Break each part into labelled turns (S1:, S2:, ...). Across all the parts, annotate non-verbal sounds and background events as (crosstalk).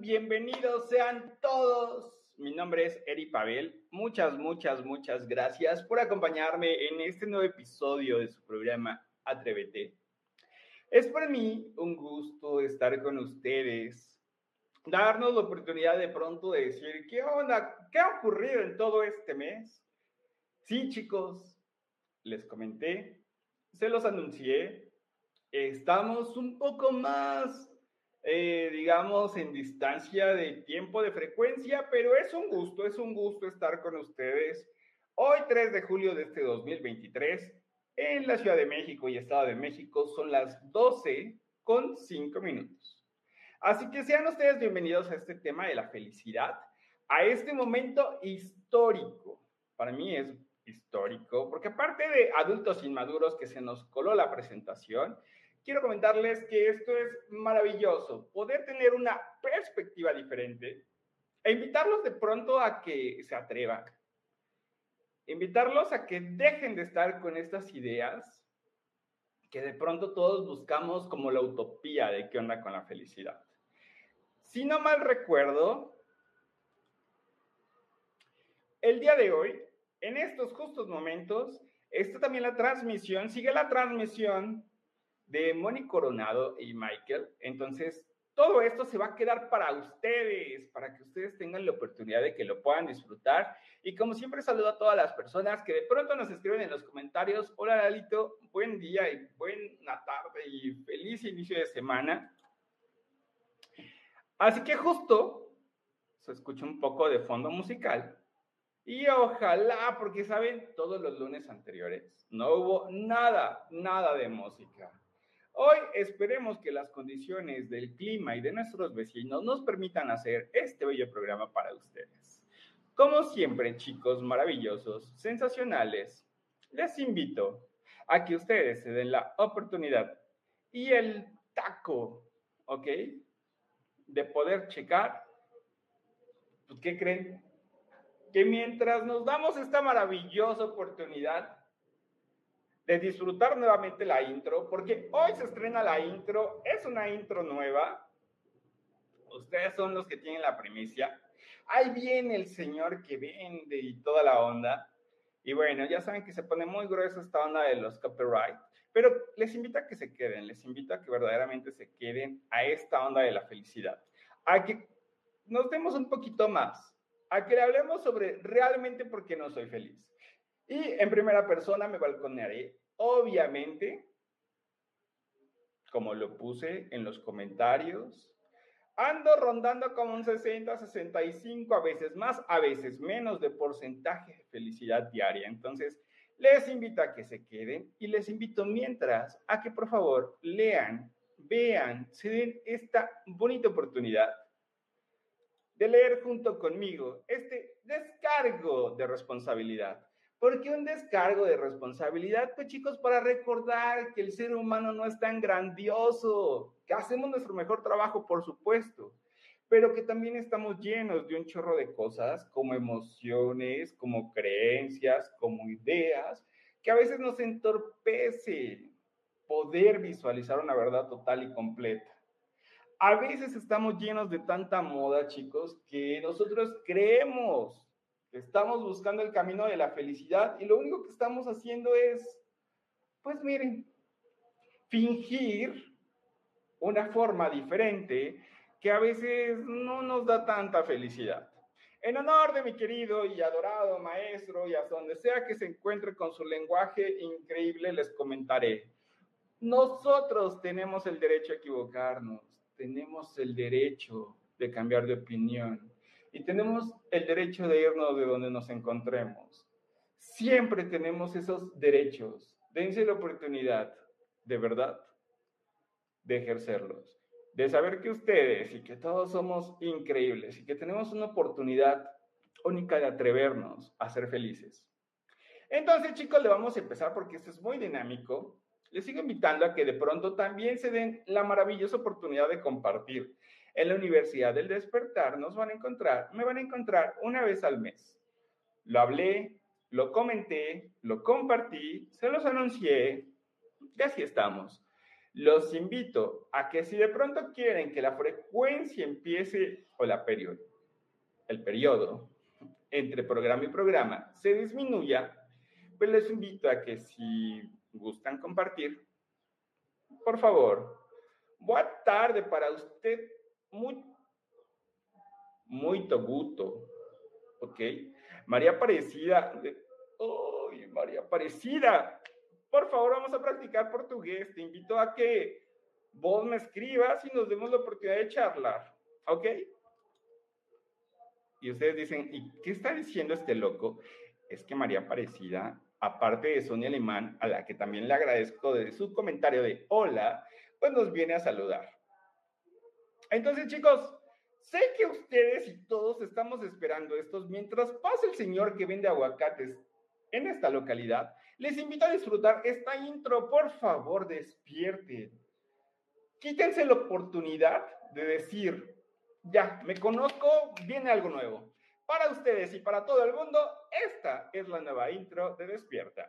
S1: Bienvenidos sean todos. Mi nombre es Eri Pavel. Muchas, muchas, muchas gracias por acompañarme en este nuevo episodio de su programa Atrévete. Es para mí un gusto estar con ustedes, darnos la oportunidad de pronto de decir, ¿qué onda? ¿Qué ha ocurrido en todo este mes? Sí, chicos, les comenté, se los anuncié, estamos un poco más eh, digamos, en distancia de tiempo, de frecuencia, pero es un gusto, es un gusto estar con ustedes hoy 3 de julio de este 2023 en la Ciudad de México y Estado de México. Son las 12 con 5 minutos. Así que sean ustedes bienvenidos a este tema de la felicidad, a este momento histórico. Para mí es histórico, porque aparte de adultos inmaduros que se nos coló la presentación, quiero comentarles que esto es maravilloso, poder tener una perspectiva diferente e invitarlos de pronto a que se atrevan, invitarlos a que dejen de estar con estas ideas que de pronto todos buscamos como la utopía de qué onda con la felicidad. Si no mal recuerdo, el día de hoy, en estos justos momentos, está también la transmisión, sigue la transmisión de Moni Coronado y Michael. Entonces, todo esto se va a quedar para ustedes, para que ustedes tengan la oportunidad de que lo puedan disfrutar. Y como siempre, saludo a todas las personas que de pronto nos escriben en los comentarios. Hola, Lalito, buen día y buena tarde y feliz inicio de semana. Así que justo se escucha un poco de fondo musical. Y ojalá, porque saben, todos los lunes anteriores no hubo nada, nada de música. Hoy esperemos que las condiciones del clima y de nuestros vecinos nos permitan hacer este bello programa para ustedes. Como siempre, chicos maravillosos, sensacionales, les invito a que ustedes se den la oportunidad y el taco, ¿ok? De poder checar, pues, ¿qué creen? Que mientras nos damos esta maravillosa oportunidad, de disfrutar nuevamente la intro, porque hoy se estrena la intro, es una intro nueva. Ustedes son los que tienen la primicia. Ahí viene el señor que vende y toda la onda. Y bueno, ya saben que se pone muy gruesa esta onda de los copyright, pero les invito a que se queden, les invito a que verdaderamente se queden a esta onda de la felicidad, a que nos demos un poquito más, a que le hablemos sobre realmente por qué no soy feliz. Y en primera persona me balconearé, obviamente, como lo puse en los comentarios, ando rondando como un 60, 65, a veces más, a veces menos de porcentaje de felicidad diaria. Entonces, les invito a que se queden y les invito mientras a que por favor lean, vean, se den esta bonita oportunidad de leer junto conmigo este descargo de responsabilidad ¿Por qué un descargo de responsabilidad? Pues chicos, para recordar que el ser humano no es tan grandioso, que hacemos nuestro mejor trabajo, por supuesto, pero que también estamos llenos de un chorro de cosas como emociones, como creencias, como ideas, que a veces nos entorpece poder visualizar una verdad total y completa. A veces estamos llenos de tanta moda, chicos, que nosotros creemos Estamos buscando el camino de la felicidad y lo único que estamos haciendo es, pues miren, fingir una forma diferente que a veces no nos da tanta felicidad. En honor de mi querido y adorado maestro y hasta donde sea que se encuentre con su lenguaje increíble, les comentaré. Nosotros tenemos el derecho a equivocarnos, tenemos el derecho de cambiar de opinión, y tenemos el derecho de irnos de donde nos encontremos. Siempre tenemos esos derechos. Dense la oportunidad, de verdad, de ejercerlos. De saber que ustedes y que todos somos increíbles y que tenemos una oportunidad única de atrevernos a ser felices. Entonces, chicos, le vamos a empezar porque esto es muy dinámico. Les sigo invitando a que de pronto también se den la maravillosa oportunidad de compartir en la Universidad del Despertar nos van a encontrar, me van a encontrar una vez al mes. Lo hablé, lo comenté, lo compartí, se los anuncié y así estamos. los invito a que si de pronto quieren que la frecuencia empiece o la periodo, el periodo entre programa y programa se disminuya, pues les invito a que si gustan compartir, por favor, buena tarde para usted, muy, muy toguto, ¿ok? María Aparecida, ¡ay, María Aparecida! Por favor, vamos a practicar portugués. Te invito a que vos me escribas y nos demos la oportunidad de charlar, ¿ok? Y ustedes dicen, ¿y qué está diciendo este loco? Es que María Aparecida, aparte de Sonia Alemán, a la que también le agradezco de su comentario de hola, pues nos viene a saludar. Entonces, chicos, sé que ustedes y todos estamos esperando estos mientras pasa el señor que vende aguacates en esta localidad. Les invito a disfrutar esta intro. Por favor, despierten. Quítense la oportunidad de decir, ya, me conozco, viene algo nuevo. Para ustedes y para todo el mundo, esta es la nueva intro de Despierta.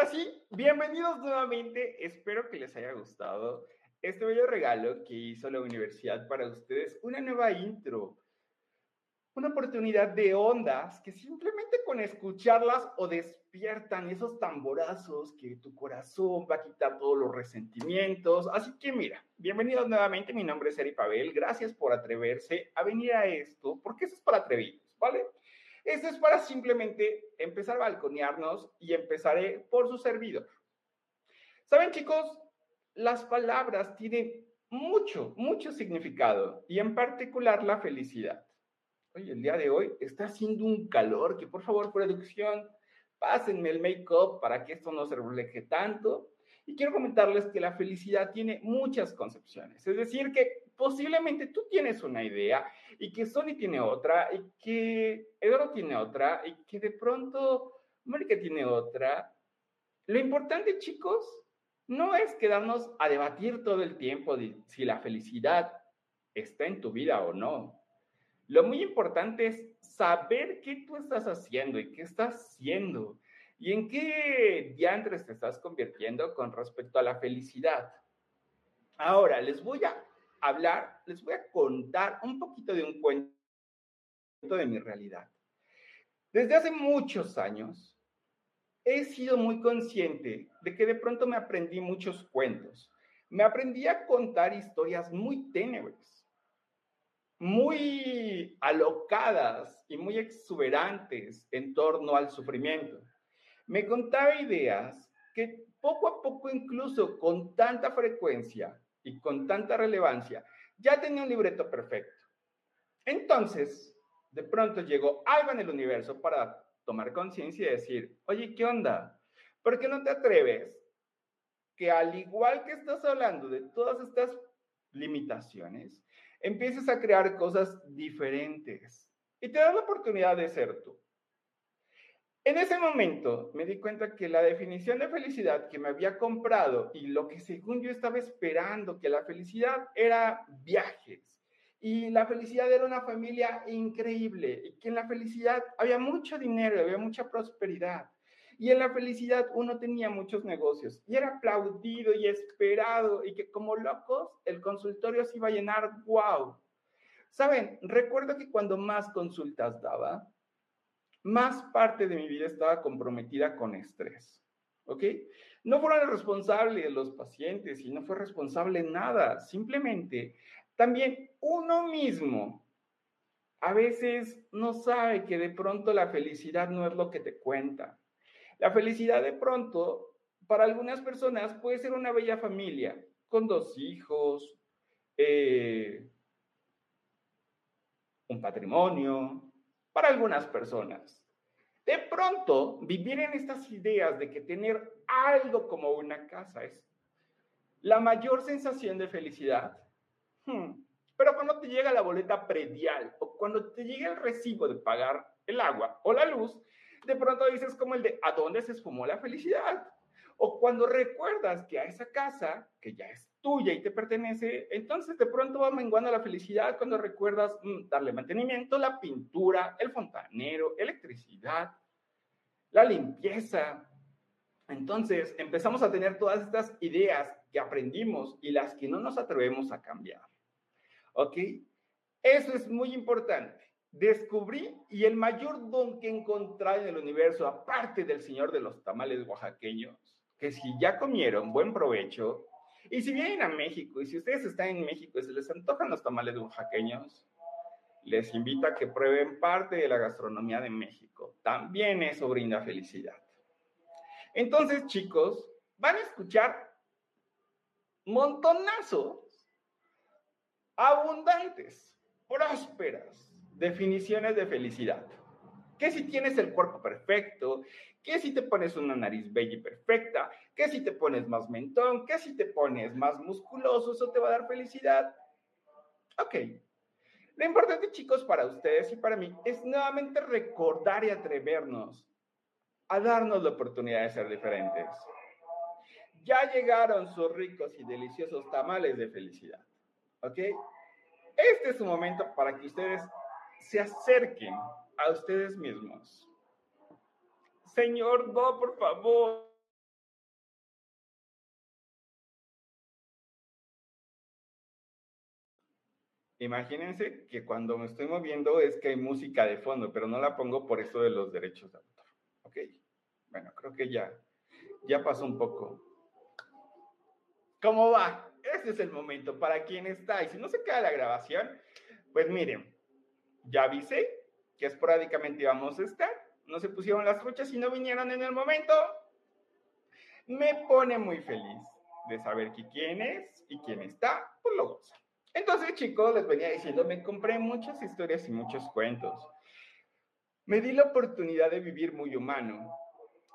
S1: Ahora bienvenidos nuevamente. Espero que les haya gustado este bello regalo que hizo la universidad para ustedes. Una nueva intro, una oportunidad de ondas que simplemente con escucharlas o despiertan esos tamborazos que tu corazón va a quitar todos los resentimientos. Así que mira, bienvenidos nuevamente. Mi nombre es Eri Pavel. Gracias por atreverse a venir a esto, porque eso es para atrevidos, ¿vale? Esto es para simplemente empezar a balconearnos y empezaré por su servidor. Saben, chicos, las palabras tienen mucho, mucho significado y en particular la felicidad. Oye, el día de hoy está haciendo un calor que por favor, producción, pásenme el make-up para que esto no se refleje tanto. Y quiero comentarles que la felicidad tiene muchas concepciones. Es decir, que posiblemente tú tienes una idea y que Sony tiene otra y que Eduardo tiene otra y que de pronto Mónica tiene otra. Lo importante, chicos, no es quedarnos a debatir todo el tiempo si la felicidad está en tu vida o no. Lo muy importante es saber qué tú estás haciendo y qué estás haciendo y en qué diantres te estás convirtiendo con respecto a la felicidad. Ahora, les voy a hablar, les voy a contar un poquito de un cuento de mi realidad. Desde hace muchos años he sido muy consciente de que de pronto me aprendí muchos cuentos. Me aprendí a contar historias muy ténebres, muy alocadas y muy exuberantes en torno al sufrimiento. Me contaba ideas que poco a poco, incluso con tanta frecuencia, y con tanta relevancia, ya tenía un libreto perfecto. Entonces, de pronto llegó algo en el universo para tomar conciencia y decir, oye, ¿qué onda? ¿Por qué no te atreves que al igual que estás hablando de todas estas limitaciones, empieces a crear cosas diferentes y te das la oportunidad de ser tú? En ese momento me di cuenta que la definición de felicidad que me había comprado y lo que según yo estaba esperando, que la felicidad era viajes y la felicidad era una familia increíble y que en la felicidad había mucho dinero, había mucha prosperidad. Y en la felicidad uno tenía muchos negocios y era aplaudido y esperado y que como locos el consultorio se iba a llenar, wow. Saben, recuerdo que cuando más consultas daba, más parte de mi vida estaba comprometida con estrés. ¿Ok? No fueron responsables los pacientes y no fue responsable nada. Simplemente también uno mismo a veces no sabe que de pronto la felicidad no es lo que te cuenta. La felicidad de pronto, para algunas personas, puede ser una bella familia con dos hijos, eh, un patrimonio, para algunas personas. De pronto, vivir en estas ideas de que tener algo como una casa es la mayor sensación de felicidad. Hmm. Pero cuando te llega la boleta predial o cuando te llega el recibo de pagar el agua o la luz, de pronto dices como el de ¿a dónde se esfumó la felicidad? O cuando recuerdas que a esa casa, que ya es tuya y te pertenece, entonces de pronto va menguando la felicidad cuando recuerdas mm, darle mantenimiento, la pintura, el fontanero, electricidad, la limpieza. Entonces empezamos a tener todas estas ideas que aprendimos y las que no nos atrevemos a cambiar. ¿Ok? Eso es muy importante. Descubrí y el mayor don que encontré en el universo, aparte del Señor de los tamales oaxaqueños, que si ya comieron, buen provecho. Y si vienen a México, y si ustedes están en México y se les antojan los tamales oaxaqueños, les invito a que prueben parte de la gastronomía de México. También eso brinda felicidad. Entonces, chicos, van a escuchar montonazos abundantes, prósperas definiciones de felicidad. Que si tienes el cuerpo perfecto, que si te pones una nariz bella y perfecta, que si te pones más mentón, que si te pones más musculoso, eso te va a dar felicidad. Ok. Lo importante, chicos, para ustedes y para mí es nuevamente recordar y atrevernos a darnos la oportunidad de ser diferentes. Ya llegaron sus ricos y deliciosos tamales de felicidad. ¿Ok? Este es un momento para que ustedes se acerquen a ustedes mismos Señor, no, por favor. Imagínense que cuando me estoy moviendo es que hay música de fondo, pero no la pongo por eso de los derechos de autor. ¿Ok? Bueno, creo que ya, ya pasó un poco. ¿Cómo va? Este es el momento para quien está. Y si no se queda la grabación, pues miren, ya avisé que esporádicamente vamos a estar no se pusieron las truchas y no vinieron en el momento, me pone muy feliz de saber quién es y quién está, pues lo goza. Entonces, chicos, les venía diciendo, me compré muchas historias y muchos cuentos. Me di la oportunidad de vivir muy humano.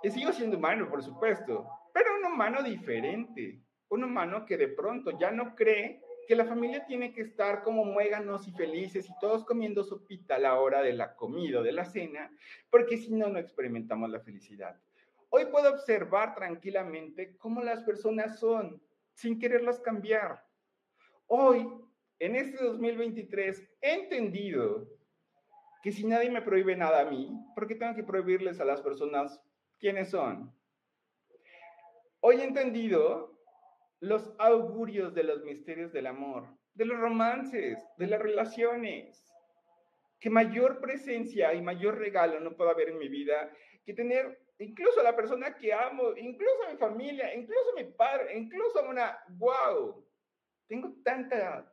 S1: Y sigo siendo humano, por supuesto, pero un humano diferente, un humano que de pronto ya no cree que la familia tiene que estar como muéganos y felices y todos comiendo sopita a la hora de la comida o de la cena, porque si no, no experimentamos la felicidad. Hoy puedo observar tranquilamente cómo las personas son sin quererlas cambiar. Hoy, en este 2023, he entendido que si nadie me prohíbe nada a mí, ¿por qué tengo que prohibirles a las personas quiénes son? Hoy he entendido los augurios de los misterios del amor, de los romances, de las relaciones. Que mayor presencia y mayor regalo no puedo haber en mi vida que tener incluso a la persona que amo, incluso a mi familia, incluso a mi padre, incluso a una, wow, tengo tanta,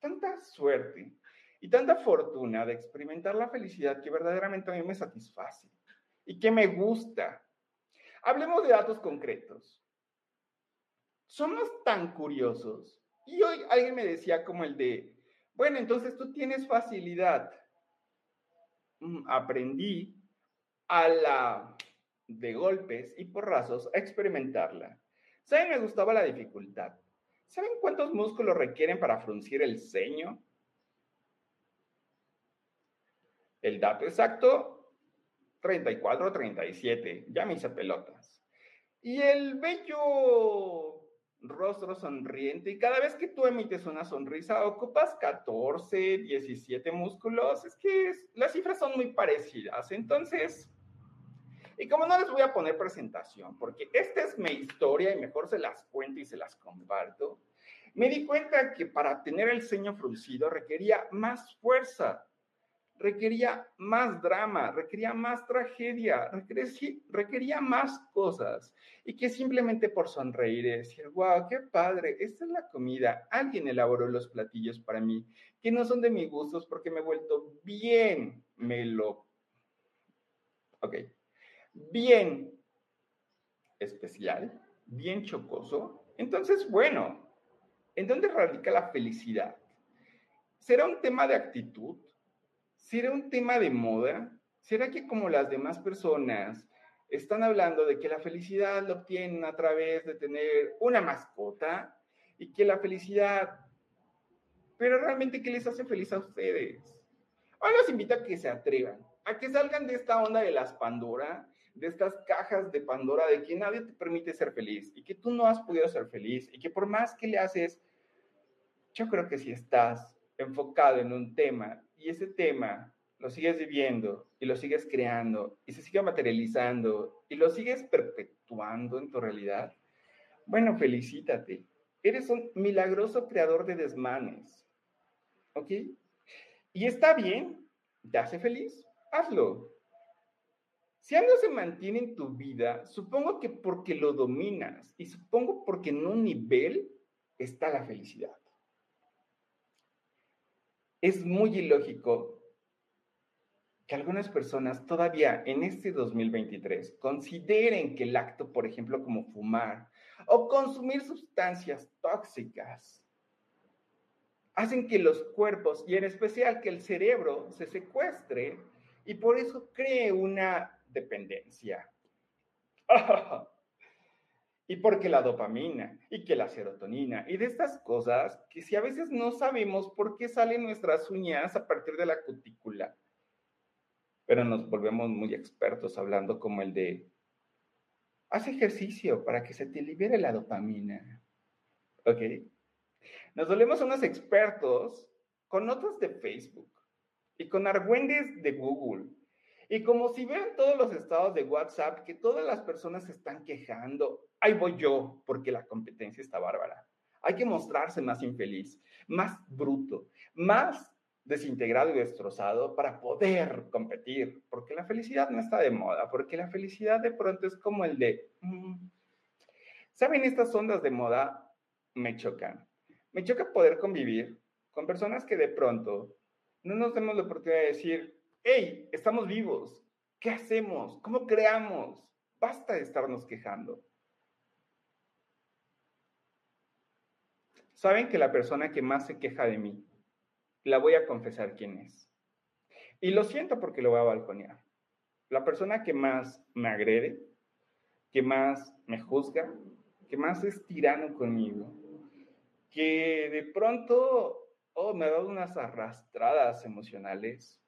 S1: tanta suerte y tanta fortuna de experimentar la felicidad que verdaderamente a mí me satisface y que me gusta. Hablemos de datos concretos. Somos tan curiosos. Y hoy alguien me decía como el de, bueno, entonces tú tienes facilidad. Mm, aprendí a la de golpes y porrazos a experimentarla. ¿Saben? Me gustaba la dificultad. ¿Saben cuántos músculos requieren para fruncir el ceño? El dato exacto, 34 o 37. Ya me hice pelotas. Y el bello rostro sonriente y cada vez que tú emites una sonrisa ocupas 14, 17 músculos. Es que las cifras son muy parecidas. Entonces, y como no les voy a poner presentación, porque esta es mi historia y mejor se las cuento y se las comparto, me di cuenta que para tener el ceño fruncido requería más fuerza, requería más drama, requería más tragedia, requería, más cosas. Y que simplemente por sonreír y decir, wow, qué padre, esta es la comida, alguien elaboró los platillos para mí, que no son de mis gustos porque me he vuelto bien melo. Ok, bien especial, bien chocoso. Entonces, bueno, ¿en dónde radica la felicidad? ¿Será un tema de actitud? ¿Será un tema de moda? ¿Será que como las demás personas están hablando de que la felicidad lo obtienen a través de tener una mascota y que la felicidad, pero realmente ¿qué les hace feliz a ustedes? Hoy los invito a que se atrevan, a que salgan de esta onda de las Pandora de estas cajas de Pandora de que nadie te permite ser feliz y que tú no has podido ser feliz y que por más que le haces, yo creo que si estás enfocado en un tema y ese tema lo sigues viviendo y lo sigues creando y se sigue materializando y lo sigues perpetuando en tu realidad, bueno, felicítate. Eres un milagroso creador de desmanes. ¿Ok? Y está bien, te hace feliz, hazlo. Si algo se mantiene en tu vida, supongo que porque lo dominas y supongo porque en un nivel está la felicidad. Es muy ilógico que algunas personas todavía en este 2023 consideren que el acto, por ejemplo, como fumar o consumir sustancias tóxicas, hacen que los cuerpos y en especial que el cerebro se secuestre y por eso cree una dependencia. (laughs) y porque la dopamina y que la serotonina y de estas cosas que si a veces no sabemos por qué salen nuestras uñas a partir de la cutícula, pero nos volvemos muy expertos hablando como el de, haz ejercicio para que se te libere la dopamina. ¿Ok? Nos volvemos unos expertos con notas de Facebook y con argüendes de Google y como si vean todos los estados de WhatsApp que todas las personas se están quejando, ahí voy yo, porque la competencia está bárbara. Hay que mostrarse más infeliz, más bruto, más desintegrado y destrozado para poder competir, porque la felicidad no está de moda, porque la felicidad de pronto es como el de, mm, ¿saben? Estas ondas de moda me chocan. Me choca poder convivir con personas que de pronto no nos demos la oportunidad de decir, hey, estamos vivos, ¿qué hacemos? ¿Cómo creamos? Basta de estarnos quejando. Saben que la persona que más se queja de mí, la voy a confesar quién es. Y lo siento porque lo voy a balconear. La persona que más me agrede, que más me juzga, que más es tirano conmigo, que de pronto oh, me ha dado unas arrastradas emocionales.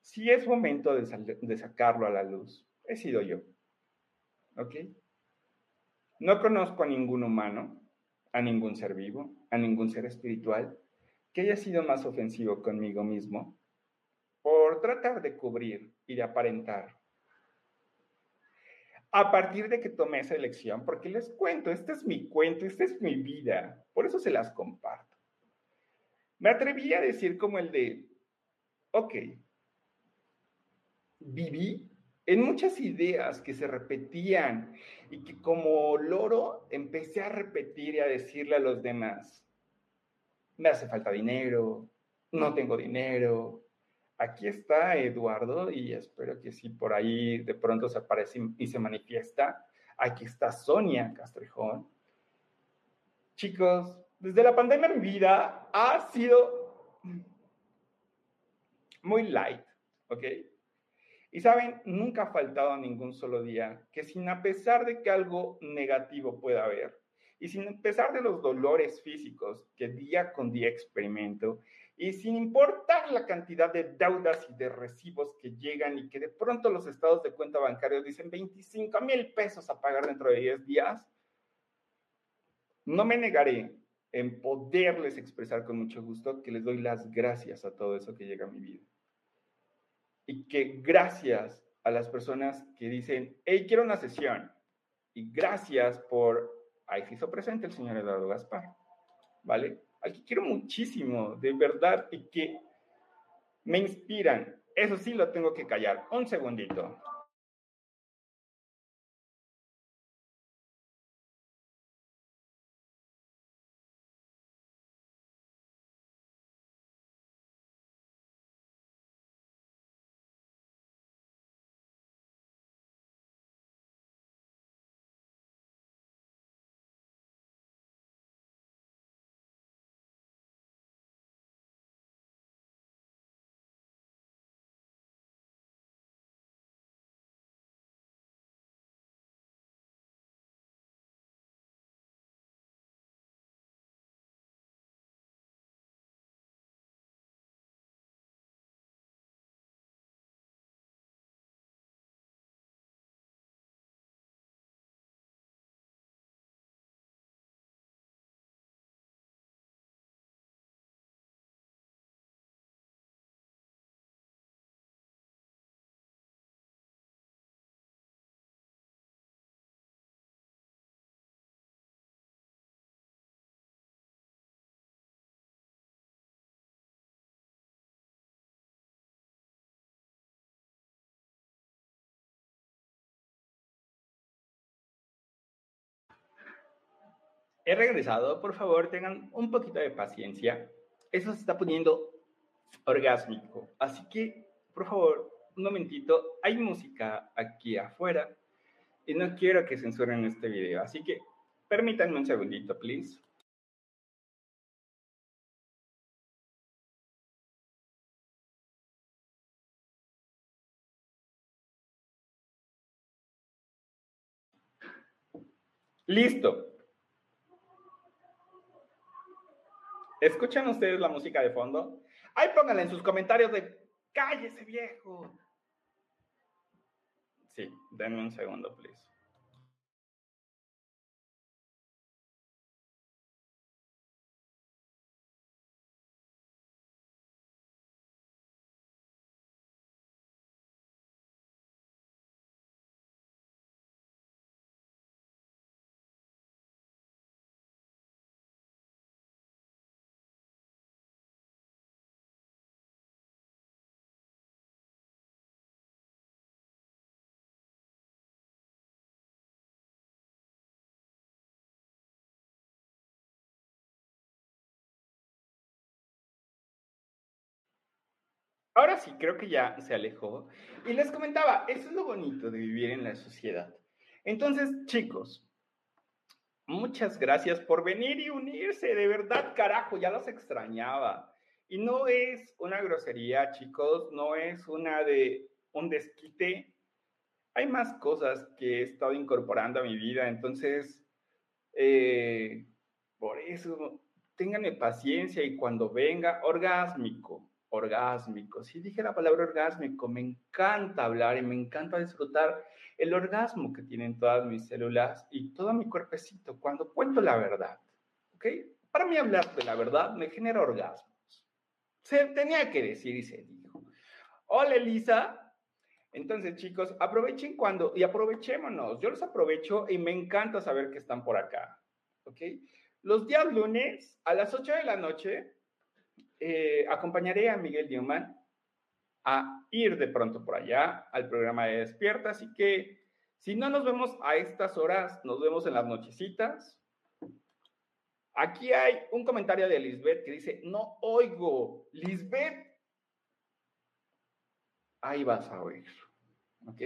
S1: Si es momento de, sacarlo a la luz, he sido yo. ¿Ok? No conozco a ningún humano, a ningún ser vivo, a ningún ser espiritual que haya sido más ofensivo conmigo mismo por tratar de cubrir y de aparentar. A partir de que tomé esa elección, porque les cuento, este es mi cuento, esta es mi vida, por eso se las comparto. Me atreví a decir como el de, ok, viví en muchas ideas que se repetían y que como loro empecé a repetir y a decirle a los demás, me hace falta dinero, no tengo dinero, aquí está Eduardo y espero que si por ahí de pronto se aparece y se manifiesta, aquí está Sonia Castrejón. Chicos, desde la pandemia mi vida ha sido muy light, ¿ok? Y saben, nunca ha faltado ningún solo día que sin a pesar de que algo negativo pueda haber, y sin pesar de los dolores físicos que día con día experimento, y sin importar la cantidad de deudas y de recibos que llegan y que de pronto los estados de cuenta bancarios dicen 25 mil pesos a pagar dentro de 10 días, no me negaré en poderles expresar con mucho gusto que les doy las gracias a todo eso que llega a mi vida y que gracias a las personas que dicen, hey, quiero una sesión. Y gracias por, ahí se hizo presente el señor Eduardo Gaspar, ¿vale? Aquí quiero muchísimo, de verdad, y que me inspiran. Eso sí lo tengo que callar. Un segundito. He regresado, por favor, tengan un poquito de paciencia. Eso se está poniendo orgásmico. Así que, por favor, un momentito, hay música aquí afuera y no quiero que censuren este video. Así que permítanme un segundito, please. Listo. ¿Escuchan ustedes la música de fondo? Ahí pónganla en sus comentarios de cállese viejo. Sí, denme un segundo, please. Sí, creo que ya se alejó. Y les comentaba, eso es lo bonito de vivir en la sociedad. Entonces, chicos, muchas gracias por venir y unirse. De verdad, carajo, ya los extrañaba. Y no es una grosería, chicos, no es una de un desquite. hay más cosas que he estado incorporando a mi vida, entonces, eh, por eso, ténganme paciencia y cuando venga, orgásmico, orgásmico. Si dije la palabra orgásmico, me encanta hablar y me encanta disfrutar el orgasmo que tienen todas mis células y todo mi cuerpecito cuando cuento la verdad. ¿Ok? Para mí hablar de la verdad me genera orgasmos. Se tenía que decir y se dijo. Hola Elisa, entonces, chicos, aprovechen cuando y aprovechémonos. Yo los aprovecho y me encanta saber que están por acá. ¿Ok? Los días lunes a las 8 de la noche eh, acompañaré a Miguel Newman a ir de pronto por allá al programa de Despierta. Así que si no nos vemos a estas horas, nos vemos en las nochecitas. Aquí hay un comentario de Lisbeth que dice, no oigo, Lisbeth, ahí vas a oír. ¿Ok?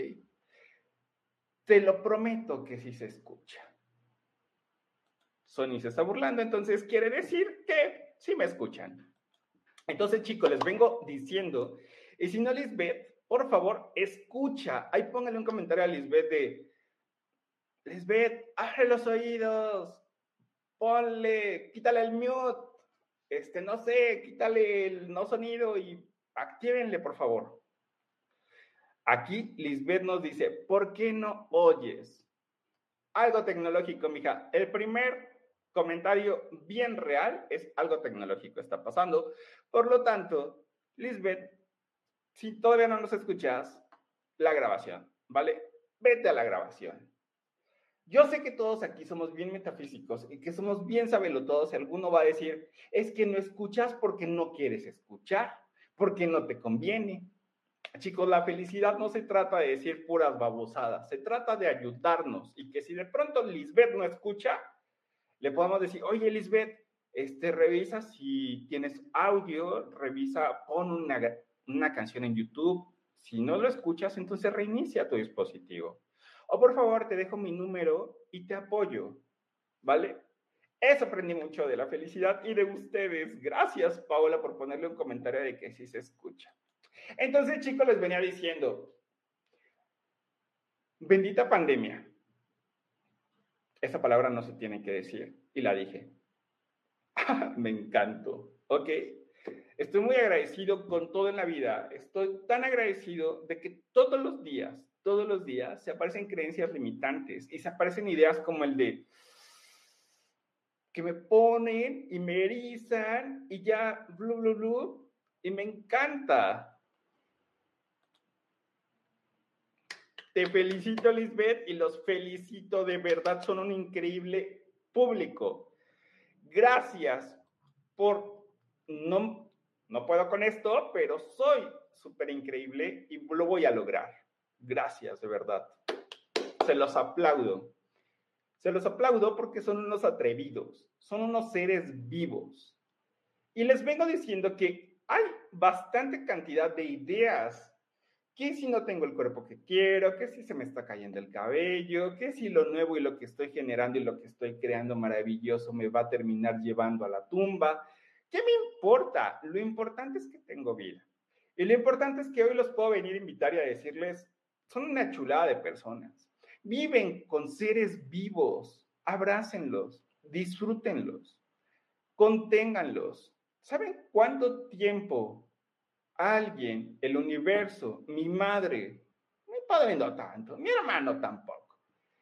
S1: Te lo prometo que sí se escucha. Sony se está burlando, entonces quiere decir que sí me escuchan. Entonces, chicos, les vengo diciendo, y si no, Lisbeth, por favor, escucha. Ahí póngale un comentario a Lisbeth de, Lisbeth, abre los oídos, ponle, quítale el mute, este, no sé, quítale el no sonido y actívenle, por favor. Aquí Lisbeth nos dice, ¿por qué no oyes? Algo tecnológico, mija. El primer comentario bien real es algo tecnológico está pasando. Por lo tanto, Lisbeth, si todavía no nos escuchas, la grabación, ¿vale? Vete a la grabación. Yo sé que todos aquí somos bien metafísicos y que somos bien sabelotodos y alguno va a decir, es que no escuchas porque no quieres escuchar, porque no te conviene, Chicos, la felicidad no se trata de decir puras babosadas, se trata de ayudarnos y que si de pronto Lisbeth no escucha, le podemos decir, oye Lisbeth, este, revisa si tienes audio, revisa, pon una, una canción en YouTube. Si no lo escuchas, entonces reinicia tu dispositivo. O por favor, te dejo mi número y te apoyo, ¿vale? Eso aprendí mucho de la felicidad y de ustedes. Gracias, Paola, por ponerle un comentario de que sí se escucha. Entonces, chicos, les venía diciendo, bendita pandemia. Esa palabra no se tiene que decir y la dije. (laughs) Me encantó, ¿ok? Estoy muy agradecido con todo en la vida. Estoy tan agradecido de que todos los días, todos los días se aparecen creencias limitantes y se aparecen ideas como el de que me ponen y me erizan y ya, blu, blu, blu, y me encanta. Te felicito, Lisbeth, y los felicito de verdad. Son un increíble público. Gracias por... No, no puedo con esto, pero soy súper increíble y lo voy a lograr. Gracias, de verdad. Se los aplaudo. Se los aplaudo porque son unos atrevidos, son unos seres vivos. Y les vengo diciendo que hay bastante cantidad de ideas ¿Qué si no tengo el cuerpo que quiero? ¿Qué si se me está cayendo el cabello? ¿Qué si lo nuevo y lo que estoy generando y lo que estoy creando maravilloso me va a terminar llevando a la tumba? ¿Qué me importa? Lo importante es que tengo vida. Y lo importante es que hoy los puedo venir a invitar y a decirles, son una chulada de personas. Viven con seres vivos. Abrácenlos, disfrútenlos, conténganlos. ¿Saben cuánto tiempo alguien, el universo, mi madre, mi padre no tanto, mi hermano tampoco,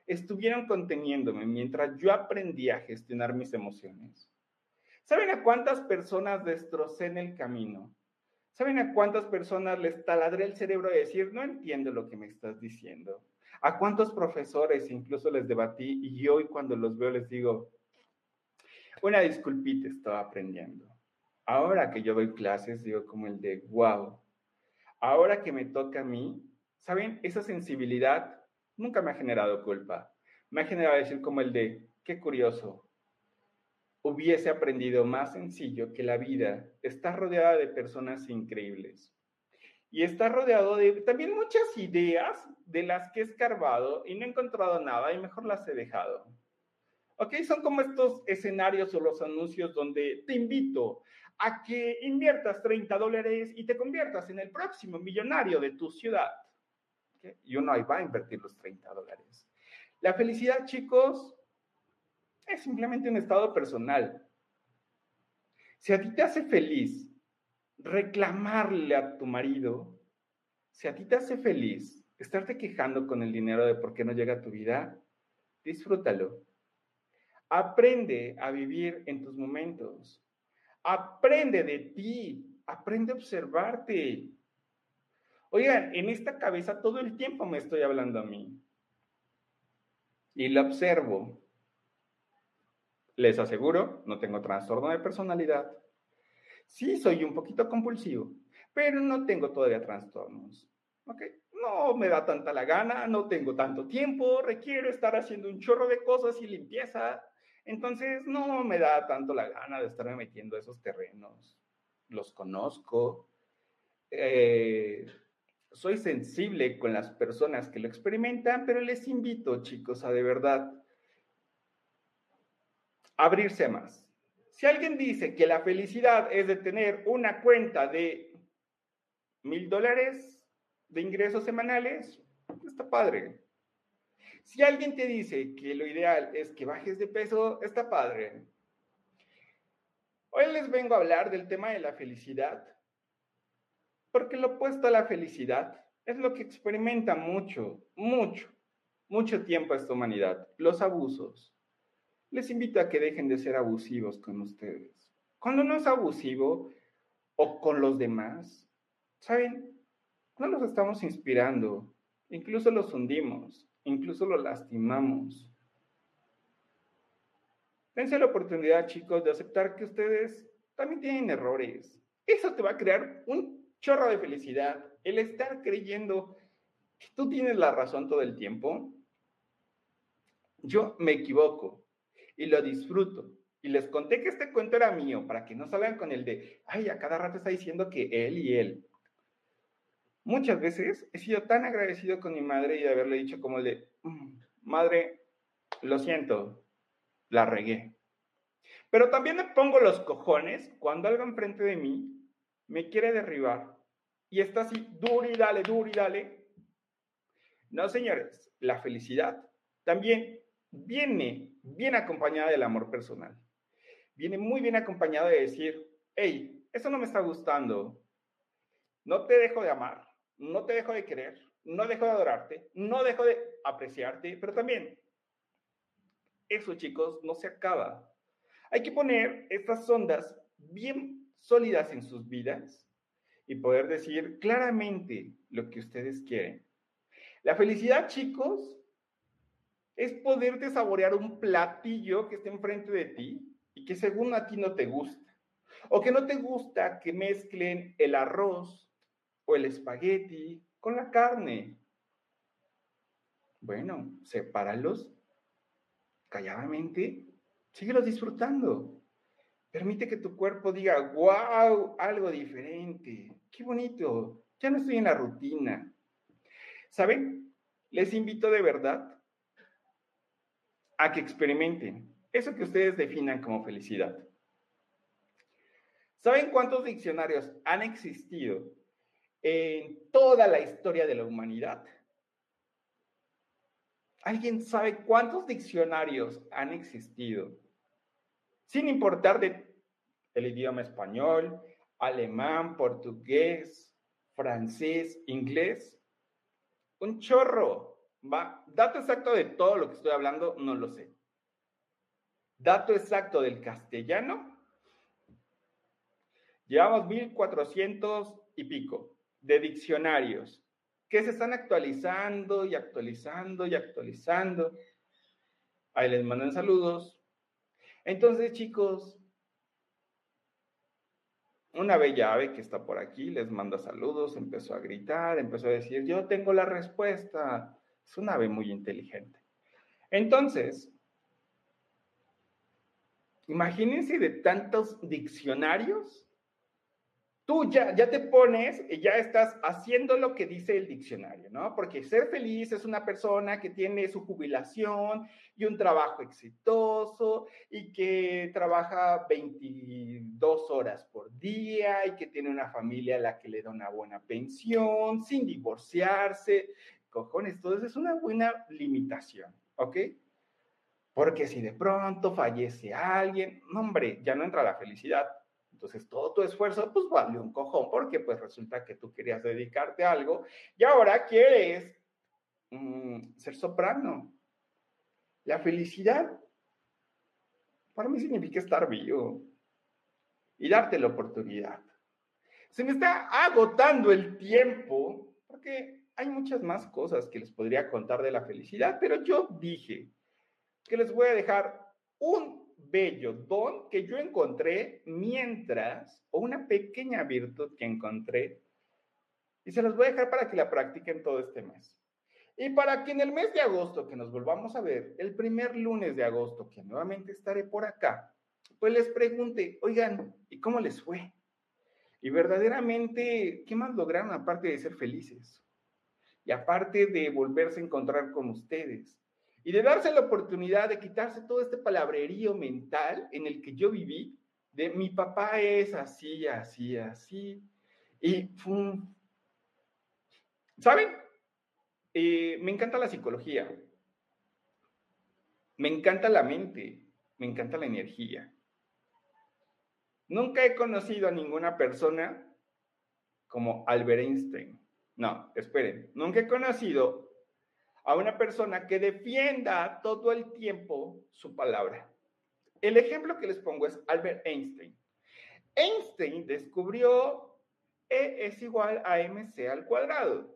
S1: estuvieron conteniéndome mientras yo aprendía a gestionar mis emociones. ¿Saben a cuántas personas destrocé en el camino? ¿Saben a cuántas personas les taladré el cerebro de decir, no entiendo lo que me estás diciendo? ¿A cuántos profesores incluso les debatí y hoy cuando los veo les digo, una disculpita, estaba aprendiendo? Ahora que yo doy clases, digo como el de, wow, ahora que me toca a mí, ¿saben? Esa sensibilidad nunca me ha generado culpa. Me ha generado decir como el de, qué curioso, hubiese aprendido más sencillo que la vida está rodeada de personas increíbles. Y está rodeado de también muchas ideas de las que he escarbado y no he encontrado nada y mejor las he dejado. ¿Ok? Son como estos escenarios o los anuncios donde te invito a que inviertas 30 dólares y te conviertas en el próximo millonario de tu ciudad. Y uno ahí va a invertir los 30 dólares. La felicidad, chicos, es simplemente un estado personal. Si a ti te hace feliz reclamarle a tu marido, si a ti te hace feliz estarte quejando con el dinero de por qué no llega a tu vida, disfrútalo. Aprende a vivir en tus momentos. Aprende de ti. Aprende a observarte. Oigan, en esta cabeza todo el tiempo me estoy hablando a mí. Y lo observo. Les aseguro, no tengo trastorno de personalidad. Sí, soy un poquito compulsivo, pero no tengo todavía trastornos. ¿Ok? No me da tanta la gana, no tengo tanto tiempo, requiero estar haciendo un chorro de cosas y limpieza. Entonces, no me da tanto la gana de estarme metiendo esos terrenos. Los conozco. Eh, soy sensible con las personas que lo experimentan, pero les invito, chicos, a de verdad abrirse más. Si alguien dice que la felicidad es de tener una cuenta de mil dólares de ingresos semanales, está padre. Si alguien te dice que lo ideal es que bajes de peso, está padre. Hoy les vengo a hablar del tema de la felicidad, porque lo opuesto a la felicidad es lo que experimenta mucho, mucho, mucho tiempo esta humanidad, los abusos. Les invito a que dejen de ser abusivos con ustedes. Cuando no es abusivo o con los demás, ¿saben? No los estamos inspirando, incluso los hundimos, incluso los lastimamos. Dense la oportunidad, chicos, de aceptar que ustedes también tienen errores. Eso te va a crear un chorro de felicidad. El estar creyendo que tú tienes la razón todo el tiempo. Yo me equivoco y lo disfruto. Y les conté que este cuento era mío para que no salgan con el de, ay, a cada rato está diciendo que él y él. Muchas veces he sido tan agradecido con mi madre y de haberle dicho como el de, mm, madre, lo siento, la regué. Pero también me pongo los cojones cuando algo enfrente de mí me quiere derribar y está así, duro y dale, duro y dale. No, señores, la felicidad también viene bien acompañada del amor personal. Viene muy bien acompañada de decir, hey, eso no me está gustando. No te dejo de amar, no te dejo de querer, no dejo de adorarte, no dejo de apreciarte, pero también eso, chicos, no se acaba. Hay que poner estas ondas bien sólidas en sus vidas y poder decir claramente lo que ustedes quieren. La felicidad, chicos, es poderte saborear un platillo que esté enfrente de ti y que según a ti no te gusta. O que no te gusta que mezclen el arroz o el espagueti con la carne. Bueno, sepáralos calladamente, síguelos disfrutando. Permite que tu cuerpo diga, wow, algo diferente, qué bonito, ya no estoy en la rutina. ¿Saben? Les invito de verdad a que experimenten eso que ustedes definan como felicidad. ¿Saben cuántos diccionarios han existido en toda la historia de la humanidad? ¿Alguien sabe cuántos diccionarios han existido? Sin importar de el idioma español, alemán, portugués, francés, inglés. Un chorro. Va, dato exacto de todo lo que estoy hablando, no lo sé. Dato exacto del castellano, llevamos 1400 y pico de diccionarios que se están actualizando y actualizando y actualizando. Ahí les mandan saludos. Entonces, chicos, una bella ave que está por aquí les manda saludos, empezó a gritar, empezó a decir, yo tengo la respuesta. Es una ave muy inteligente. Entonces, imagínense de tantos diccionarios, tú ya, ya te pones y ya estás haciendo lo que dice el diccionario, ¿no? Porque ser feliz es una persona que tiene su jubilación y un trabajo exitoso y que trabaja 22 horas por día y que tiene una familia a la que le da una buena pensión, sin divorciarse, cojones, todo eso es una buena limitación, ¿ok? Porque si de pronto fallece alguien, no, hombre, ya no entra la felicidad. Entonces todo tu esfuerzo pues vale un cojón porque pues resulta que tú querías dedicarte a algo y ahora quieres mm, ser soprano. La felicidad para mí significa estar vivo y darte la oportunidad. Se me está agotando el tiempo porque hay muchas más cosas que les podría contar de la felicidad, pero yo dije que les voy a dejar un bello don que yo encontré mientras, o una pequeña virtud que encontré, y se los voy a dejar para que la practiquen todo este mes. Y para que en el mes de agosto, que nos volvamos a ver, el primer lunes de agosto, que nuevamente estaré por acá, pues les pregunte, oigan, ¿y cómo les fue? Y verdaderamente, ¿qué más lograron aparte de ser felices? Y aparte de volverse a encontrar con ustedes y de darse la oportunidad de quitarse todo este palabrerío mental en el que yo viví, de mi papá es así, así, así. Y, ¿saben? Eh, me encanta la psicología, me encanta la mente, me encanta la energía. Nunca he conocido a ninguna persona como Albert Einstein. No, esperen, nunca he conocido a una persona que defienda todo el tiempo su palabra. El ejemplo que les pongo es Albert Einstein. Einstein descubrió E es igual a mc al cuadrado.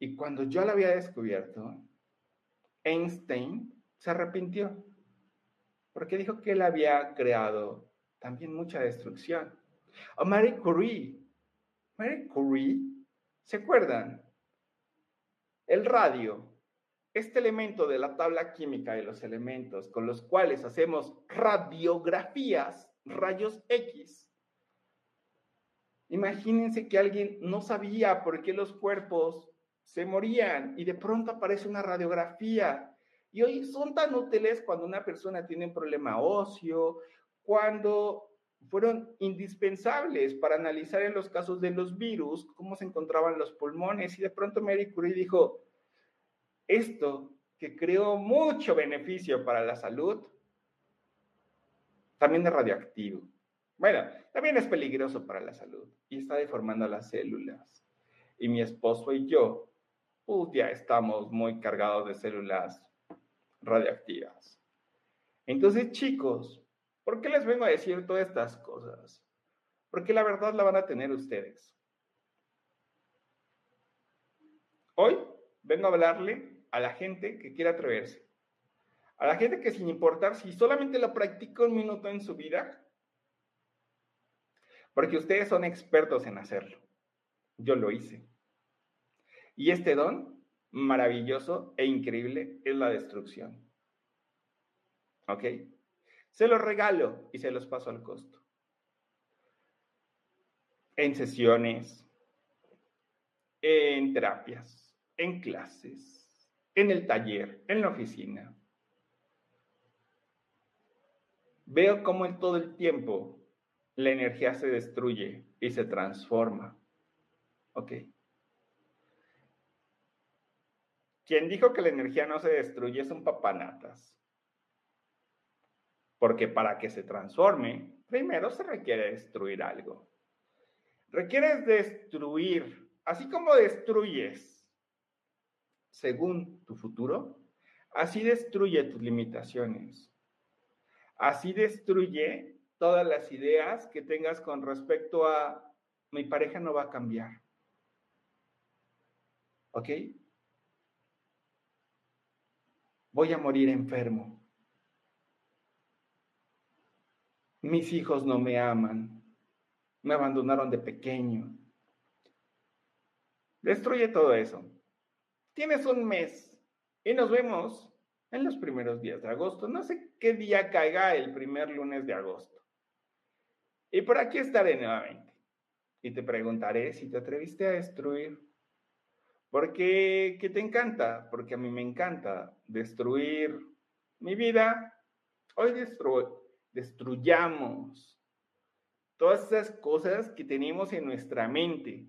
S1: Y cuando yo lo había descubierto, Einstein se arrepintió, porque dijo que él había creado también mucha destrucción. O Marie Curie. Marie Curie, ¿se acuerdan? El radio, este elemento de la tabla química de los elementos con los cuales hacemos radiografías, rayos X. Imagínense que alguien no sabía por qué los cuerpos se morían y de pronto aparece una radiografía. Y hoy son tan útiles cuando una persona tiene un problema óseo, cuando fueron indispensables para analizar en los casos de los virus cómo se encontraban los pulmones y de pronto Mary Curie dijo, esto que creó mucho beneficio para la salud, también es radioactivo. Bueno, también es peligroso para la salud y está deformando las células. Y mi esposo y yo, pues ya estamos muy cargados de células radioactivas. Entonces, chicos, ¿Por qué les vengo a decir todas estas cosas? Porque la verdad la van a tener ustedes. Hoy vengo a hablarle a la gente que quiere atreverse. A la gente que sin importar si solamente lo practica un minuto en su vida, porque ustedes son expertos en hacerlo. Yo lo hice. Y este don maravilloso e increíble es la destrucción. ¿Ok? Se los regalo y se los paso al costo. En sesiones, en terapias, en clases, en el taller, en la oficina. Veo cómo en todo el tiempo la energía se destruye y se transforma. ¿Ok? Quien dijo que la energía no se destruye es un papanatas. Porque para que se transforme, primero se requiere destruir algo. Requieres destruir, así como destruyes según tu futuro, así destruye tus limitaciones. Así destruye todas las ideas que tengas con respecto a mi pareja no va a cambiar. ¿Ok? Voy a morir enfermo. Mis hijos no me aman. Me abandonaron de pequeño. Destruye todo eso. Tienes un mes y nos vemos en los primeros días de agosto. No sé qué día caiga el primer lunes de agosto. Y por aquí estaré nuevamente. Y te preguntaré si te atreviste a destruir. Porque qué te encanta, porque a mí me encanta destruir mi vida. Hoy destruyo destruyamos todas esas cosas que tenemos en nuestra mente,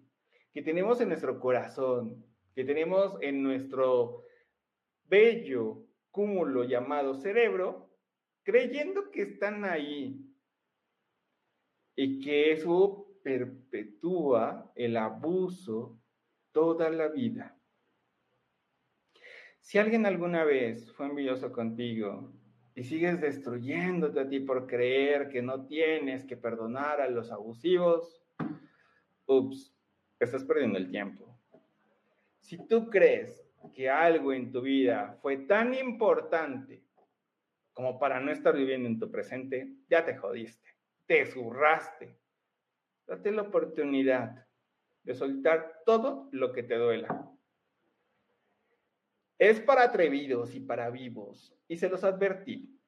S1: que tenemos en nuestro corazón, que tenemos en nuestro bello cúmulo llamado cerebro, creyendo que están ahí y que eso perpetúa el abuso toda la vida. Si alguien alguna vez fue envidioso contigo y sigues destruyéndote a ti por creer que no tienes que perdonar a los abusivos, ups, estás perdiendo el tiempo. Si tú crees que algo en tu vida fue tan importante como para no estar viviendo en tu presente, ya te jodiste, te zurraste. Date la oportunidad de soltar todo lo que te duela. Es para atrevidos y para vivos, y se los advertí.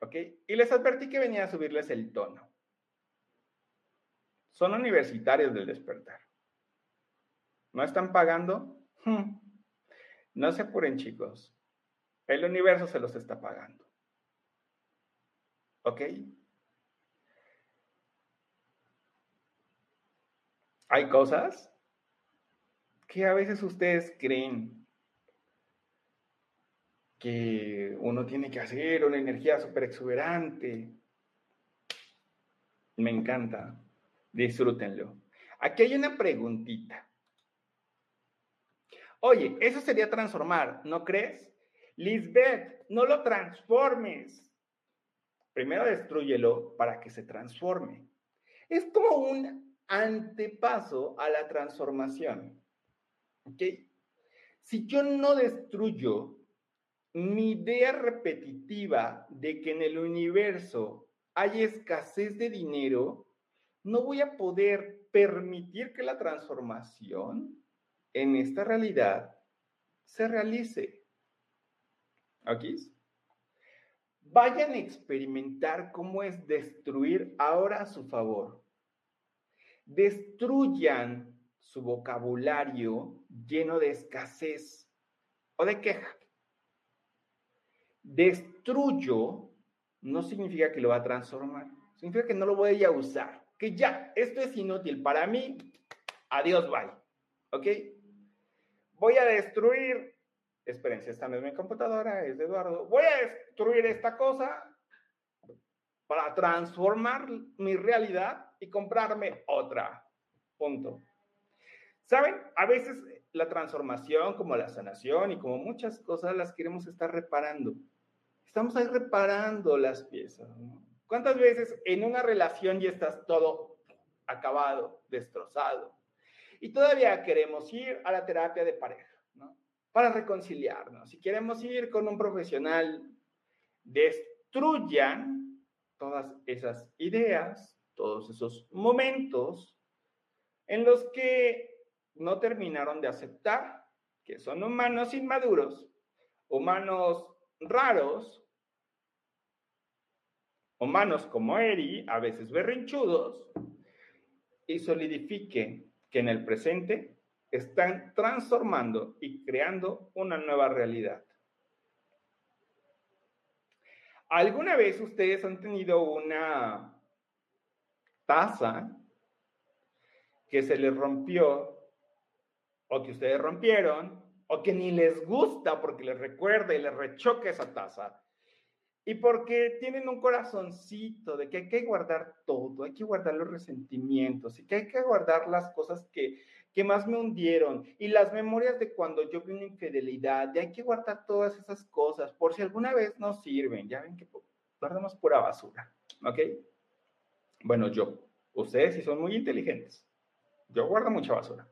S1: ¿Ok? Y les advertí que venía a subirles el tono. Son universitarios del despertar. ¿No están pagando? Hmm. No se apuren, chicos. El universo se los está pagando. ¿Ok? Hay cosas que a veces ustedes creen que uno tiene que hacer una energía súper exuberante. Me encanta. Disfrútenlo. Aquí hay una preguntita. Oye, eso sería transformar, ¿no crees? Lisbeth, no lo transformes. Primero destruyelo para que se transforme. Es como un antepaso a la transformación. ¿Ok? Si yo no destruyo mi idea repetitiva de que en el universo hay escasez de dinero, no voy a poder permitir que la transformación en esta realidad se realice. ¿Aquí? Vayan a experimentar cómo es destruir ahora a su favor. Destruyan su vocabulario lleno de escasez o de queja. Destruyo no significa que lo va a transformar, significa que no lo voy a usar, que ya, esto es inútil para mí, adiós, bye. ¿Ok? voy a destruir, espérense, esta no es mi computadora, es de Eduardo, voy a destruir esta cosa para transformar mi realidad y comprarme otra. Punto. ¿Saben? A veces la transformación, como la sanación y como muchas cosas, las queremos estar reparando. Estamos ahí reparando las piezas. ¿Cuántas veces en una relación ya estás todo acabado, destrozado? Y todavía queremos ir a la terapia de pareja, ¿no? Para reconciliarnos. Si queremos ir con un profesional, destruyan todas esas ideas, todos esos momentos en los que no terminaron de aceptar que son humanos inmaduros, humanos raros, humanos como Eri, a veces berrinchudos, y solidifiquen que en el presente están transformando y creando una nueva realidad. ¿Alguna vez ustedes han tenido una taza que se les rompió o que ustedes rompieron o que ni les gusta porque les recuerda y les rechoca esa taza? Y porque tienen un corazoncito de que hay que guardar todo, hay que guardar los resentimientos y que hay que guardar las cosas que, que más me hundieron y las memorias de cuando yo vi una infidelidad, y hay que guardar todas esas cosas por si alguna vez no sirven. Ya ven que guardamos pura basura, ¿ok? Bueno, yo, ustedes sí son muy inteligentes. Yo guardo mucha basura.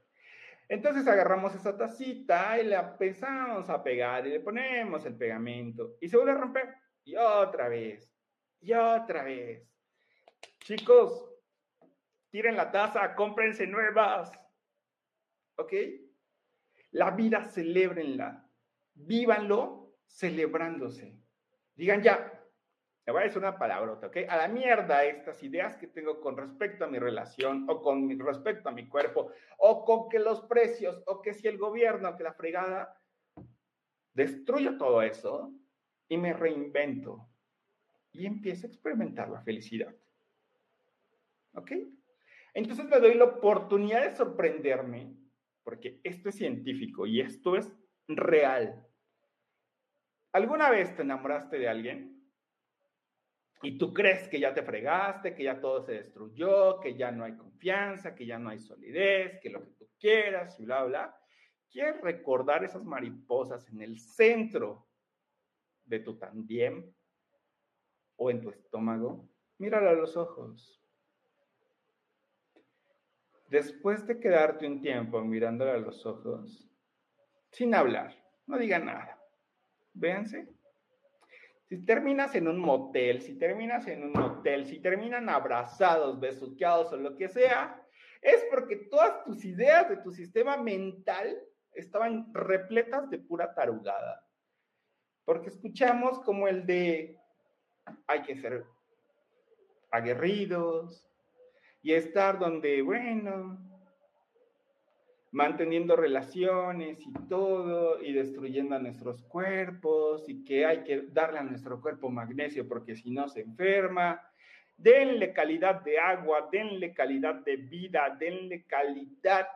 S1: Entonces agarramos esa tacita y la empezamos a pegar y le ponemos el pegamento y se vuelve a romper otra vez, y otra vez. Chicos, tiren la taza, cómprense nuevas. ¿Ok? La vida, celebrenla. Vívanlo celebrándose. Digan ya, me voy a decir una palabrota, ¿ok? A la mierda estas ideas que tengo con respecto a mi relación o con respecto a mi cuerpo o con que los precios o que si el gobierno, que la fregada, destruyo todo eso y me reinvento y empiezo a experimentar la felicidad. ¿Ok? Entonces me doy la oportunidad de sorprenderme, porque esto es científico y esto es real. ¿Alguna vez te enamoraste de alguien? Y tú crees que ya te fregaste, que ya todo se destruyó, que ya no hay confianza, que ya no hay solidez, que lo que tú quieras y bla, bla. ¿Quieres recordar esas mariposas en el centro de tu tandem o en tu estómago? Míralo a los ojos. Después de quedarte un tiempo mirándole a los ojos, sin hablar, no diga nada, véanse. Si terminas en un motel, si terminas en un hotel, si terminan abrazados, besuqueados o lo que sea, es porque todas tus ideas de tu sistema mental estaban repletas de pura tarugada. Porque escuchamos como el de hay que ser aguerridos, y estar donde, bueno, manteniendo relaciones y todo y destruyendo a nuestros cuerpos y que hay que darle a nuestro cuerpo magnesio porque si no se enferma. Denle calidad de agua, denle calidad de vida, denle calidad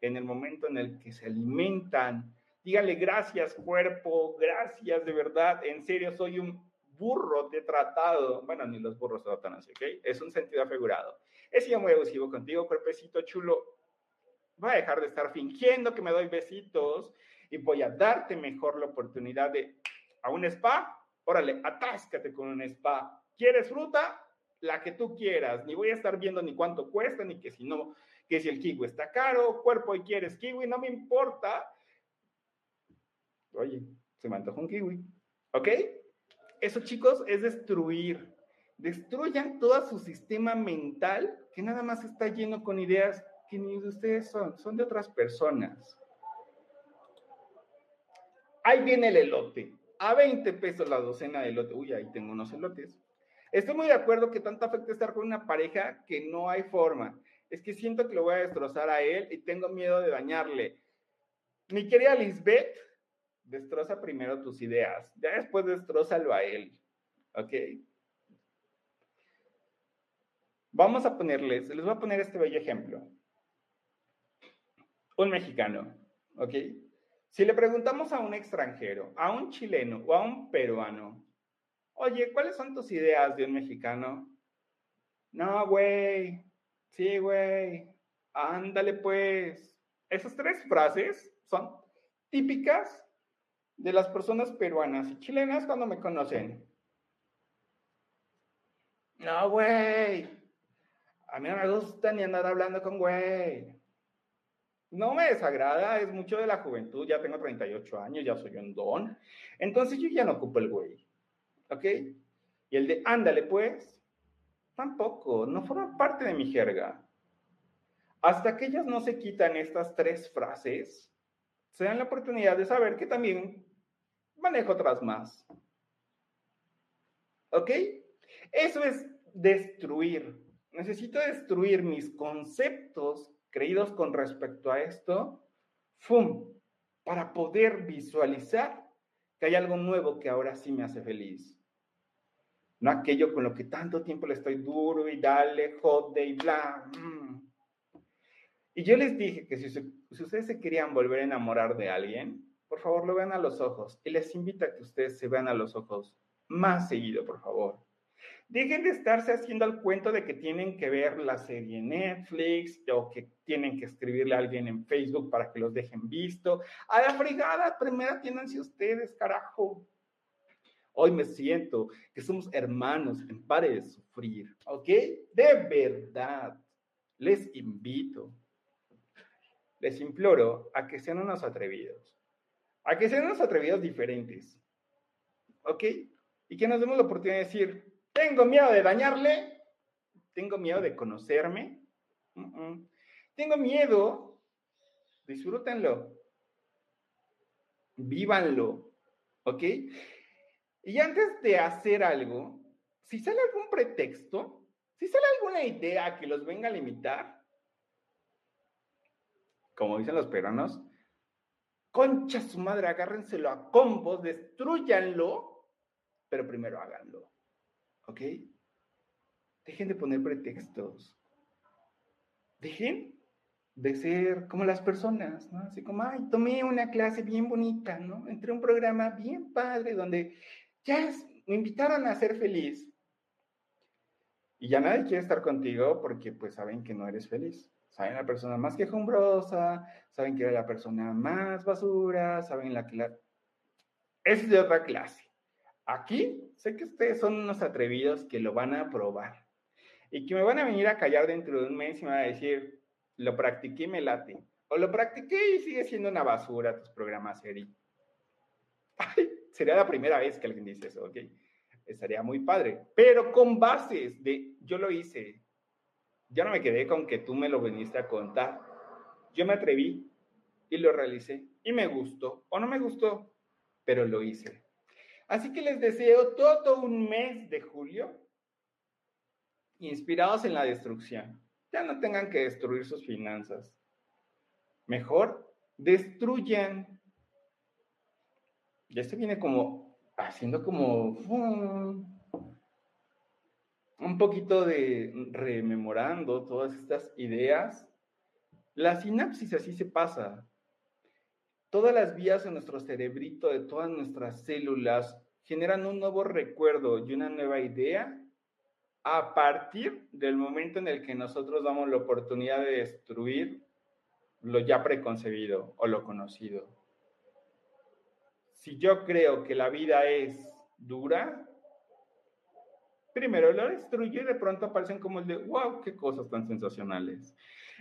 S1: en el momento en el que se alimentan. Dígale gracias cuerpo, gracias de verdad, en serio soy un burro de tratado. Bueno, ni los burros tratan así, ¿ok? Es un sentido afigurado. He sido muy abusivo contigo, cuerpecito chulo. Voy a dejar de estar fingiendo que me doy besitos y voy a darte mejor la oportunidad de a un spa. Órale, atáscate con un spa. ¿Quieres fruta? La que tú quieras. Ni voy a estar viendo ni cuánto cuesta, ni que si no, que si el kiwi está caro, cuerpo y quieres kiwi, no me importa. Oye, se me antoja un kiwi. ¿Ok? Eso, chicos, es destruir destruyan todo su sistema mental que nada más está lleno con ideas que ni de ustedes son, son de otras personas. Ahí viene el elote, a 20 pesos la docena de elote. Uy, ahí tengo unos elotes. Estoy muy de acuerdo que tanto afecta estar con una pareja que no hay forma. Es que siento que lo voy a destrozar a él y tengo miedo de dañarle. Mi querida Lisbeth, destroza primero tus ideas, ya después destrozalo a él. ¿Ok? Vamos a ponerles, les voy a poner este bello ejemplo. Un mexicano, ¿ok? Si le preguntamos a un extranjero, a un chileno o a un peruano, oye, ¿cuáles son tus ideas de un mexicano? No, güey. Sí, güey. Ándale, pues. Esas tres frases son típicas de las personas peruanas y chilenas cuando me conocen. No, güey. A mí no me gusta ni andar hablando con güey. No me desagrada, es mucho de la juventud. Ya tengo 38 años, ya soy un don. Entonces yo ya no ocupo el güey. ¿Ok? Y el de ándale pues, tampoco, no forma parte de mi jerga. Hasta que ellas no se quitan estas tres frases, se dan la oportunidad de saber que también manejo otras más. ¿Ok? Eso es destruir necesito destruir mis conceptos creídos con respecto a esto, ¡fum! Para poder visualizar que hay algo nuevo que ahora sí me hace feliz. No aquello con lo que tanto tiempo le estoy duro y dale, jode y bla. Mm. Y yo les dije que si, ustedes se querían volver a enamorar de alguien, por favor lo vean a los ojos. Y les invito a que ustedes se vean a los ojos más seguido, por favor. Dejen de estarse haciendo el cuento de que tienen que ver la serie Netflix o que tienen que escribirle a alguien en Facebook para que los dejen visto. A la fregada, primero atiéndanse ustedes, carajo. Hoy me siento que somos hermanos en pare de sufrir, ¿ok? De verdad, les invito, les imploro a que sean unos atrevidos, a que sean unos atrevidos diferentes, ¿ok? Y que nos demos la oportunidad de decir, tengo miedo de dañarle. Tengo miedo de conocerme. Tengo miedo. Disfrútenlo. Vívanlo. ¿Ok? Y antes de hacer algo, si sale algún pretexto, si sale alguna idea que los venga a limitar, como dicen los peruanos, concha su madre, agárrenselo a combos, destruyanlo, pero primero háganlo. ¿Ok? Dejen de poner pretextos. dejen de ser como las personas, ¿no? Así como, ay, tomé una clase bien bonita, ¿no? Entré a un programa bien padre donde ya me invitaron a ser feliz. Y ya nadie quiere estar contigo porque pues saben que no eres feliz. Saben la persona más quejumbrosa, saben que eres la persona más basura, saben la que la... Es de otra clase. Aquí sé que ustedes son unos atrevidos que lo van a probar y que me van a venir a callar dentro de un mes y me van a decir, lo practiqué y me late. O lo practiqué y sigue siendo una basura tus programas, Eri. sería la primera vez que alguien dice eso, ¿ok? Estaría muy padre. Pero con bases de, yo lo hice. Ya no me quedé con que tú me lo viniste a contar. Yo me atreví y lo realicé. Y me gustó o no me gustó, pero lo hice. Así que les deseo todo un mes de julio inspirados en la destrucción ya no tengan que destruir sus finanzas. Mejor destruyan. Ya se viene como haciendo como un poquito de rememorando todas estas ideas. La sinapsis así se pasa. Todas las vías en nuestro cerebrito, de todas nuestras células, generan un nuevo recuerdo y una nueva idea a partir del momento en el que nosotros damos la oportunidad de destruir lo ya preconcebido o lo conocido. Si yo creo que la vida es dura, primero lo destruyo y de pronto aparecen como el de, wow, qué cosas tan sensacionales.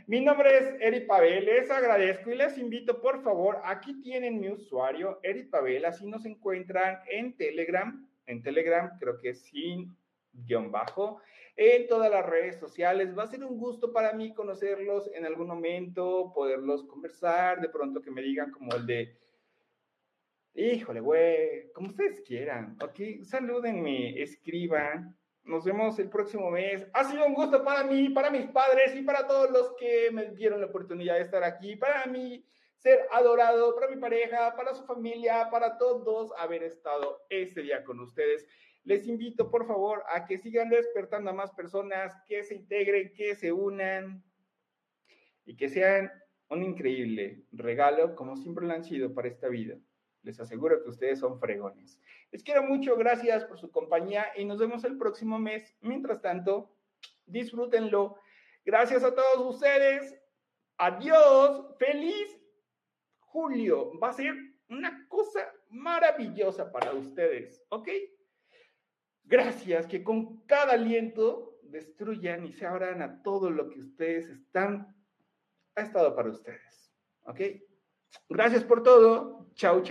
S1: Mi nombre es Eri Pavel, les agradezco y les invito, por favor, aquí tienen mi usuario, Eri Pavel, así nos encuentran en Telegram, en Telegram creo que es sin guion bajo en todas las redes sociales. Va a ser un gusto para mí conocerlos en algún momento, poderlos conversar, de pronto que me digan como el de, híjole, güey, como ustedes quieran, ok, salúdenme, escriban. Nos vemos el próximo mes. Ha sido un gusto para mí, para mis padres y para todos los que me dieron la oportunidad de estar aquí. Para mí, ser adorado, para mi pareja, para su familia, para todos haber estado este día con ustedes. Les invito, por favor, a que sigan despertando a más personas, que se integren, que se unan y que sean un increíble regalo, como siempre lo han sido para esta vida. Les aseguro que ustedes son fregones. Les quiero mucho, gracias por su compañía y nos vemos el próximo mes. Mientras tanto, disfrútenlo. Gracias a todos ustedes. Adiós. Feliz julio. Va a ser una cosa maravillosa para ustedes. ¿Ok? Gracias, que con cada aliento destruyan y se abran a todo lo que ustedes están, ha estado para ustedes. ¿Ok? Gracias por todo. Chao, chao.